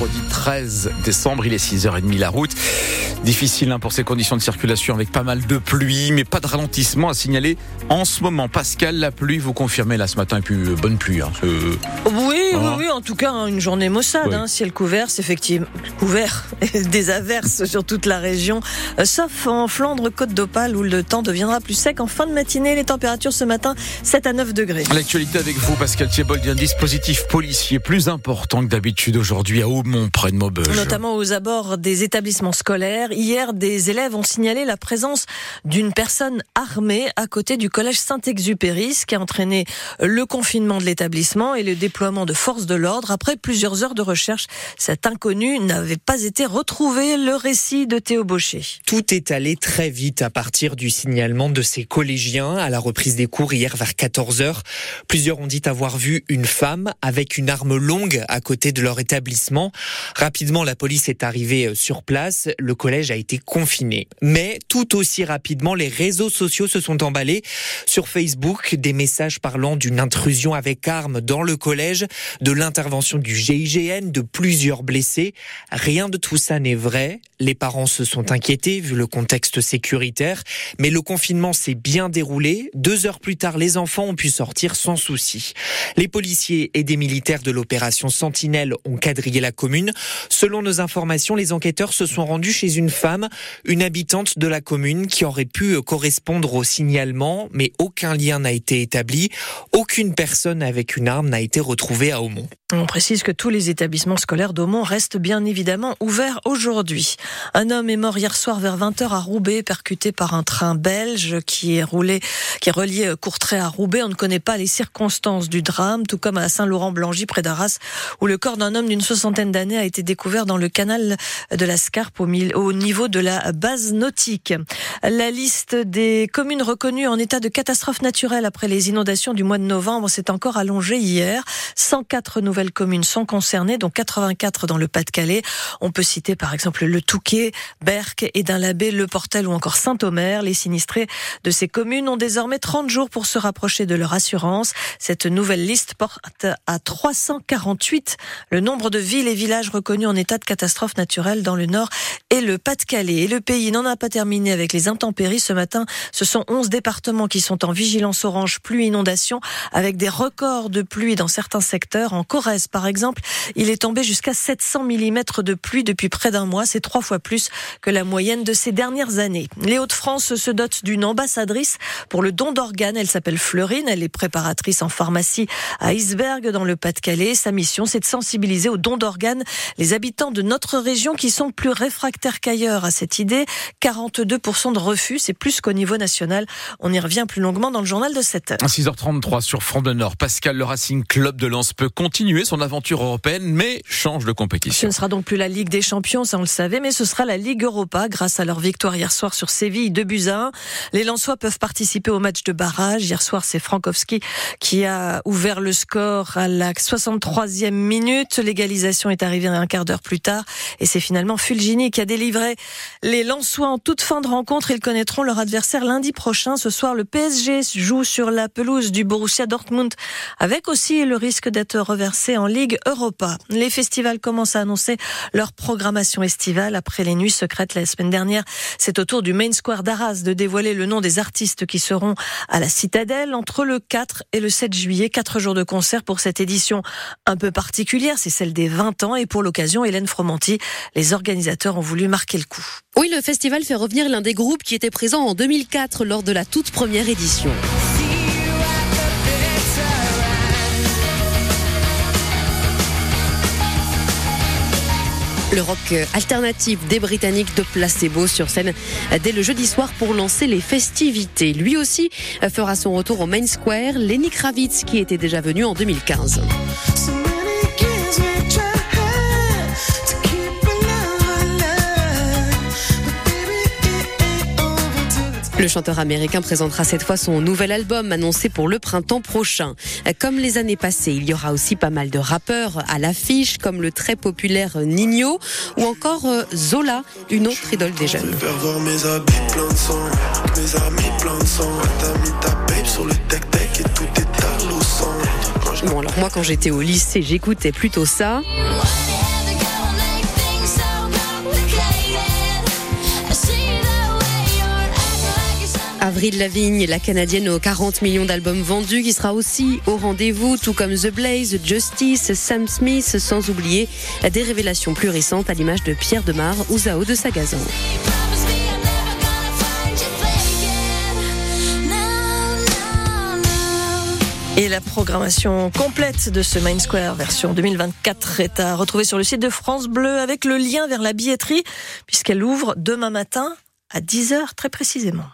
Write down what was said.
mercredi 13 décembre. Il est 6h30 la route. Difficile hein, pour ces conditions de circulation avec pas mal de pluie, mais pas de ralentissement à signaler en ce moment. Pascal, la pluie, vous confirmez là ce matin, et puis euh, bonne pluie. Hein, oui, oui, Hein oui, en tout cas, une journée maussade, Oui. hein, ciel couvert, c'est effectivement couvert, des averses sur toute la région, euh, sauf en Flandre, Côte d'Opale, où le temps deviendra plus sec en fin de matinée. Les températures ce matin, 7 à 9 degrés. L'actualité avec vous, Pascal Thiebold, un dispositif policier plus important que d'habitude aujourd'hui à Aumont, près de Maubeuge. Notamment aux abords des établissements scolaires. Hier, des élèves ont signalé la présence d'une personne armée à côté du collège Saint-Exupéry, ce qui a entraîné le confinement de l'établissement et le déploiement de forces de l'ordre. Après plusieurs heures de recherche, cet inconnu n'avait pas été retrouvé. Le récit de Théo Baucher. Tout est allé très vite à partir du signalement de ces collégiens à la reprise des cours hier vers 14h. Plusieurs ont dit avoir vu une femme avec une arme longue à côté de leur établissement. Rapidement, la police est arrivée euh, sur place. Le collège a été confiné. Mais tout aussi rapidement, les réseaux sociaux se sont emballés. Sur Facebook, des messages parlant d'une intrusion avec arme dans le collège, de l'intervention du GIGN, de plusieurs blessés. Rien de tout ça n'est vrai. Les parents se sont inquiétés vu le contexte sécuritaire, mais le confinement s'est bien déroulé. Deux heures plus tard, les enfants ont pu sortir sans souci. Les policiers et des militaires de l'opération Sentinelle ont quadrillé la commune. Selon nos informations, les enquêteurs se sont rendus chez une femme, une habitante de la commune, qui aurait pu correspondre au signalement, mais aucun lien n'a été établi. Aucune personne avec une arme n'a été retrouvée à Aumont. On précise que tous les établissements scolaires d'Aumont restent bien évidemment ouverts aujourd'hui. Un homme est mort hier soir vers 20h à Roubaix, percuté par un train belge qui est roulé, qui est relié Courtrai à Roubaix. On ne connaît pas les circonstances du drame, tout comme à Saint-Laurent-Blangy, près d'Arras, où le corps d'un homme d'une soixantaine d'années a été découvert dans le canal de la Scarpe au, niveau de la base nautique. La liste des communes reconnues en état de catastrophe naturelle après les inondations du mois de novembre s'est encore allongée hier. 104 nouvelles communes sont concernées, dont 84 dans le Pas-de-Calais. On peut citer par exemple le Touquet, Berck, Edin-l'Abbé, Le Portel ou encore Saint-Omer. Les sinistrés de ces communes ont désormais 30 jours pour se rapprocher de leur assurance. Cette nouvelle liste porte à 348 le nombre de villes et reconnus en état de catastrophe naturelle dans le Nord et le Pas-de-Calais. Et le pays n'en a pas terminé avec les intempéries. Ce matin, ce sont 11 départements qui sont en vigilance orange pluie inondation avec des records de pluie dans certains secteurs. En Corrèze, par exemple, il est tombé jusqu'à 700 mm de pluie depuis près d'un mois. C'est trois fois plus que la moyenne de ces dernières années. Les Hauts-de-France se dotent d'une ambassadrice pour le don d'organes. Elle s'appelle Fleurine. Elle est préparatrice en pharmacie à Isberg dans le Pas-de-Calais. Sa mission, c'est de sensibiliser au don d'organes les habitants de notre région qui sont plus réfractaires qu'ailleurs à cette idée. 42% de refus, c'est plus qu'au niveau national. On y revient plus longuement dans le journal de 7 heures. À 6h33 sur Front de Nord, Pascal, le Racing Club de Lens peut continuer son aventure européenne, mais change de Ce compétition. ne sera donc plus la Ligue des Champions, ça on le savait, mais ce sera la Ligue Europa grâce à leur victoire hier soir sur Séville, 2 buts à 1. Les Lensois peuvent participer au match de barrage. Hier soir, c'est Frankowski qui a ouvert le score à la 63e minute. L'égalisation est arrivée un quart d'heure plus tard et c'est finalement Fulgini qui a délivré les Lensois en toute fin de rencontre. Ils connaîtront leur adversaire lundi prochain. Ce soir, le PSG joue sur la pelouse du Borussia Dortmund avec aussi le risque d'être reversé en Ligue Europa. Les festivals commencent à annoncer leur programmation estivale après les nuits secrètes la semaine dernière. C'est au tour du Main Square d'Arras de dévoiler le nom des artistes qui seront à la Citadelle entre le 4 et le 7 juillet. Quatre jours de concert pour cette édition un peu particulière. C'est celle des 20 ans et pour l'occasion, Hélène Fromanti, les organisateurs ont voulu marquer le coup. Oui, le festival fait revenir l'un des groupes qui était présent en 2004 lors de la toute première édition. Le rock alternatif des Britanniques de Placebo sur scène dès le jeudi soir pour lancer les festivités. Lui aussi fera son retour au Main Square. Lenny Kravitz qui était déjà venu en 2015. Le chanteur américain présentera cette fois son nouvel album annoncé pour le printemps prochain. Comme les années passées, il y aura aussi pas mal de rappeurs à l'affiche, comme le très populaire Nino ou encore euh, Zola, une autre idole des jeunes. Bon alors moi quand j'étais au lycée, j'écoutais plutôt ça. Avril Lavigne, la canadienne aux 40 millions d'albums vendus, qui sera aussi au rendez-vous, tout comme The Blaze, Justice, Sam Smith, sans oublier des révélations plus récentes à l'image de Pierre Demar ou Zao de Sagazan. Et la programmation complète de ce Main Square version 2024 est à retrouver sur le site de France Bleu avec le lien vers la billetterie puisqu'elle ouvre demain matin à 10h très précisément.